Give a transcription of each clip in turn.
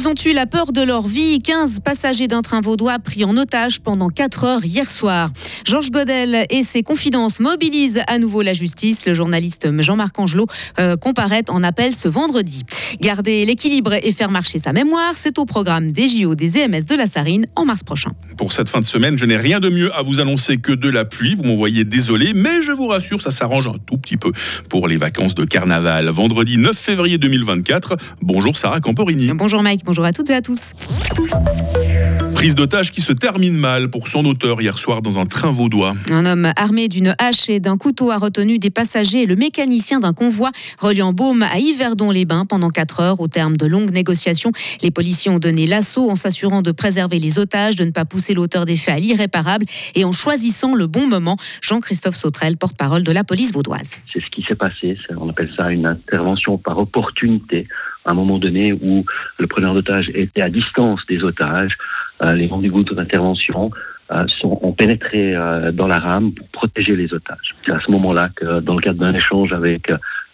Ils ont eu la peur de leur vie. 15 passagers d'un train vaudois pris en otage pendant 4 heures hier soir. Georges Godel et ses confidences mobilisent à nouveau la justice. Le journaliste Jean-Marc Angelot euh, comparaît en appel ce vendredi. Garder l'équilibre et faire marcher sa mémoire, c'est au programme des JO des EMS de la Sarine en mars prochain. Pour cette fin de semaine, je n'ai rien de mieux à vous annoncer que de la pluie. Vous m'envoyez désolé, mais je vous rassure, ça s'arrange un tout petit peu pour les vacances de carnaval. Vendredi 9 février 2024. Bonjour Sarah Camporini. Bonjour Mike, bonjour à toutes et à tous. Prise d'otage qui se termine mal pour son auteur hier soir dans un train vaudois. Un homme armé d'une hache et d'un couteau a retenu des passagers et le mécanicien d'un convoi reliant Baume à Yverdon-les-Bains pendant 4 heures. Au terme de longues négociations, les policiers ont donné l'assaut en s'assurant de préserver les otages, de ne pas pousser l'auteur des faits à l'irréparable et en choisissant le bon moment. Jean-Christophe Sautrel, porte-parole de la police vaudoise. C'est ce qui s'est passé. On appelle ça une intervention par opportunité. Un moment donné où le preneur d'otages était à distance des otages, euh, les membres du groupe d'intervention euh, ont pénétré euh, dans la rame pour protéger les otages. C'est à ce moment-là que, dans le cadre d'un échange avec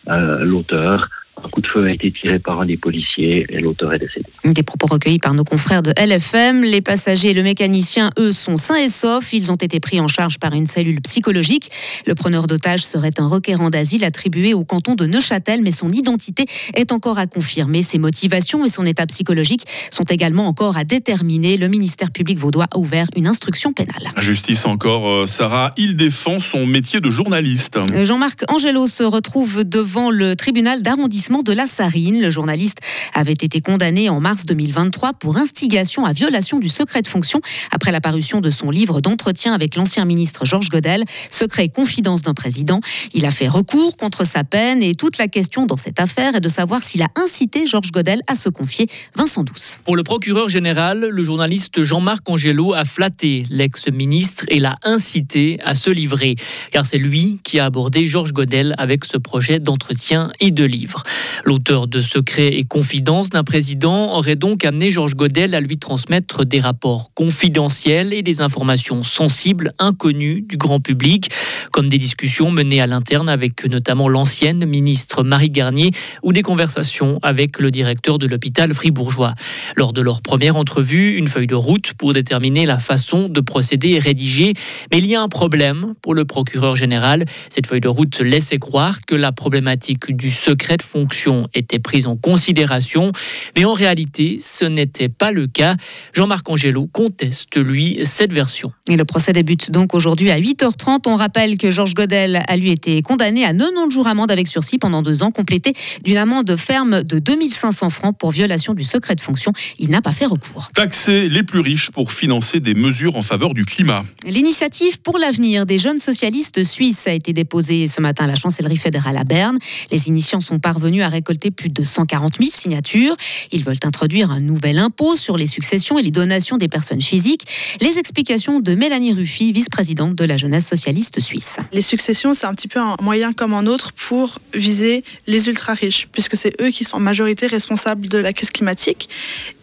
l'auteur, un coup de feu a été tiré par un des policiers et l'auteur est décédé. Des propos recueillis par nos confrères de LFM. Les passagers et le mécanicien, eux, sont sains et saufs. Ils ont été pris en charge par une cellule psychologique. Le preneur d'otages serait un requérant d'asile attribué au canton de Neuchâtel, mais son identité est encore à confirmer. Ses motivations et son état psychologique sont également encore à déterminer. Le ministère public vaudois a ouvert une instruction pénale. Justice encore, euh, Sarah, il défend son métier de journaliste. Jean-Marc Angelo se retrouve devant le tribunal d'arrondissement de la Sarine. Le journaliste avait été condamné en mars 2023 pour instigation à violation du secret de fonction après la parution de son livre d'entretien avec l'ancien ministre Georges Godel, Secret et confidence d'un président. Il a fait recours contre sa peine et toute la question dans cette affaire est de savoir s'il a incité Georges Godel à se confier. Vincent Douce. Pour le procureur général, le journaliste Jean-Marc Angelo a flatté l'ex-ministre et l'a incité à se livrer, car c'est lui qui a abordé Georges Godel avec ce projet d'entretien et de livre. L'auteur de Secrets et Confidences d'un président aurait donc amené Georges Godel à lui transmettre des rapports confidentiels et des informations sensibles, inconnues du grand public, comme des discussions menées à l'interne avec notamment l'ancienne ministre Marie Garnier ou des conversations avec le directeur de l'hôpital fribourgeois. Lors de leur première entrevue, une feuille de route pour déterminer la façon de procéder est rédigée. Mais il y a un problème pour le procureur général. Cette feuille de route laissait croire que la problématique du secret de fonction était prise en considération, mais en réalité, ce n'était pas le cas. Jean-Marc Angelo conteste, lui, cette version. Et le procès débute donc aujourd'hui à 8h30. On rappelle que Georges Godel a lui été condamné à 90 jours amende avec sursis pendant deux ans, complété d'une amende ferme de 2500 francs pour violation du secret de fonction. Il n'a pas fait recours. Taxer les plus riches pour financer des mesures en faveur du climat. L'initiative pour l'avenir des jeunes socialistes suisses a été déposée ce matin à la chancellerie fédérale à Berne. Les initiants sont parvenus à récolter plus de 140 000 signatures. Ils veulent introduire un nouvel impôt sur les successions et les donations des personnes physiques. Les explications de Mélanie Ruffy, vice-présidente de la jeunesse socialiste suisse. Les successions, c'est un petit peu un moyen comme un autre pour viser les ultra-riches, puisque c'est eux qui sont en majorité responsables de la crise climatique.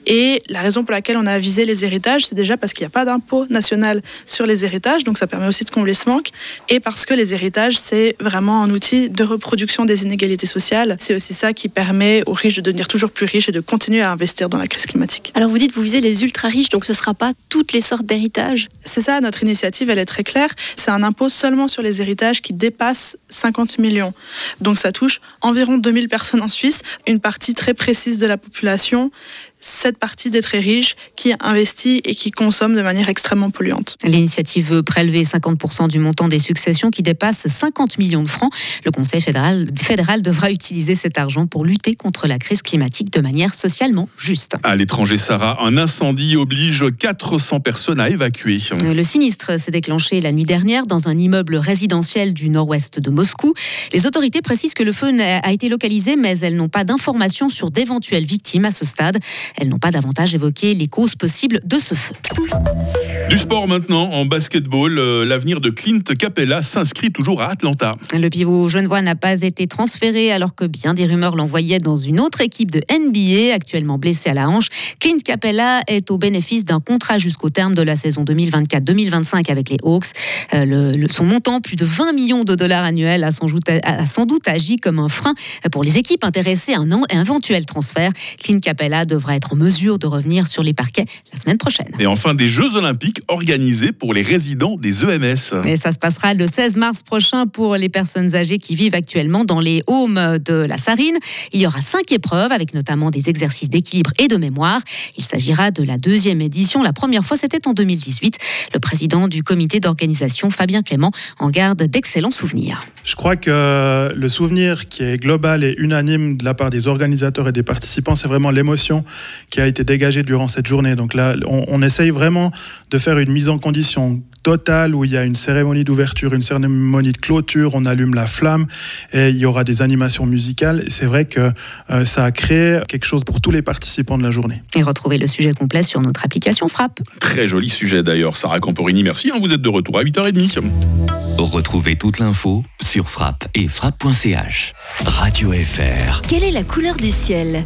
Et la raison pour laquelle on a visé les héritages, c'est déjà parce qu'il n'y a pas d'impôt national sur les héritages, donc ça permet aussi de combler ce manque, et parce que les héritages, c'est vraiment un outil de reproduction des inégalités sociales. C'est aussi ça qui permet aux riches de devenir toujours plus riches et de continuer à investir dans la crise climatique. Alors vous dites, vous visez les ultra riches, donc ce ne sera pas toutes les sortes d'héritages? C'est ça, notre initiative, elle est très claire. C'est un impôt seulement sur les héritages qui dépassent 50 millions. Donc ça touche environ 2000 personnes en Suisse, une partie très précise de la population cette partie des très riches qui investit et qui consomme de manière extrêmement polluante. L'initiative veut prélever 50% du montant des successions qui dépasse 50 millions de francs. Le Conseil fédéral, fédéral devra utiliser cet argent pour lutter contre la crise climatique de manière socialement juste. À l'étranger, Sarah, un incendie oblige 400 personnes à évacuer. Le sinistre s'est déclenché la nuit dernière dans un immeuble résidentiel du nord-ouest de Moscou. Les autorités précisent que le feu a été localisé, mais elles n'ont pas d'informations sur d'éventuelles victimes à ce stade. Elles n'ont pas davantage évoqué les causes possibles de ce feu. Du sport maintenant, en basketball, euh, l'avenir de Clint Capella s'inscrit toujours à Atlanta. Le pivot genevois n'a pas été transféré alors que bien des rumeurs l'envoyaient dans une autre équipe de NBA, actuellement blessé à la hanche. Clint Capella est au bénéfice d'un contrat jusqu'au terme de la saison 2024-2025 avec les Hawks. Euh, le, son montant, plus de 20 millions de dollars annuels, a sans, doute, a sans doute agi comme un frein pour les équipes intéressées à un éventuel transfert. Clint Capella devra être en mesure de revenir sur les parquets la semaine prochaine. Et enfin, des Jeux Olympiques organisés pour les résidents des EMS. Et ça se passera le 16 mars prochain pour les personnes âgées qui vivent actuellement dans les homes de la Sarine. Il y aura cinq épreuves avec notamment des exercices d'équilibre et de mémoire. Il s'agira de la deuxième édition. La première fois, c'était en 2018. Le président du comité d'organisation, Fabien Clément, en garde d'excellents souvenirs. Je crois que le souvenir qui est global et unanime de la part des organisateurs et des participants, c'est vraiment l'émotion qui a été dégagée durant cette journée. Donc là, on, on essaye vraiment de faire une mise en condition totale où il y a une cérémonie d'ouverture, une cérémonie de clôture, on allume la flamme et il y aura des animations musicales. C'est vrai que euh, ça a créé quelque chose pour tous les participants de la journée. Et retrouvez le sujet complet sur notre application Frappe. Très joli sujet d'ailleurs. Sarah Camporini, merci. Hein, vous êtes de retour à 8h30. Retrouvez toute l'info sur frappe et frappe.ch. Radio FR. Quelle est la couleur du ciel?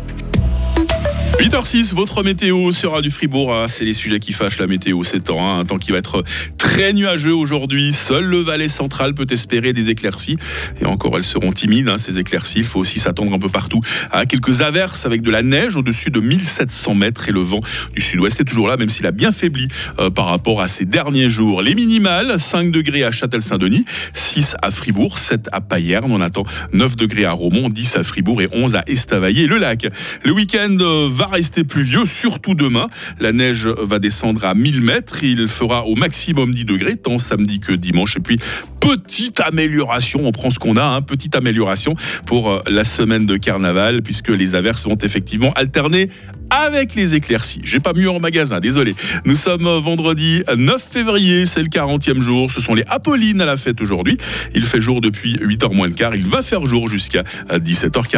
8h06, votre météo sera du Fribourg. Ah, c'est les sujets qui fâchent la météo ces temps. Hein. Un temps qui va être très nuageux aujourd'hui. Seul le Valais central peut espérer des éclaircies. Et encore, elles seront timides, hein, ces éclaircies. Il faut aussi s'attendre un peu partout à quelques averses avec de la neige au-dessus de 1700 mètres. Et le vent du sud-ouest est toujours là, même s'il a bien faibli euh, par rapport à ces derniers jours. Les minimales, 5 degrés à Châtel-Saint-Denis, 6 à Fribourg, 7 à Payerne. On attend 9 degrés à Romont, 10 à Fribourg et 11 à Estavayer-le-Lac. Le week-end euh, va rester pluvieux, surtout demain. La neige va descendre à 1000 mètres. Il fera au maximum 10 degrés, tant samedi que dimanche. Et puis, petite amélioration, on prend ce qu'on a, hein, petite amélioration pour euh, la semaine de carnaval, puisque les averses vont effectivement alterner avec les éclaircies. J'ai pas mieux en magasin, désolé. Nous sommes vendredi 9 février, c'est le 40e jour. Ce sont les Apollines à la fête aujourd'hui. Il fait jour depuis 8h moins le quart. Il va faire jour jusqu'à 17h40.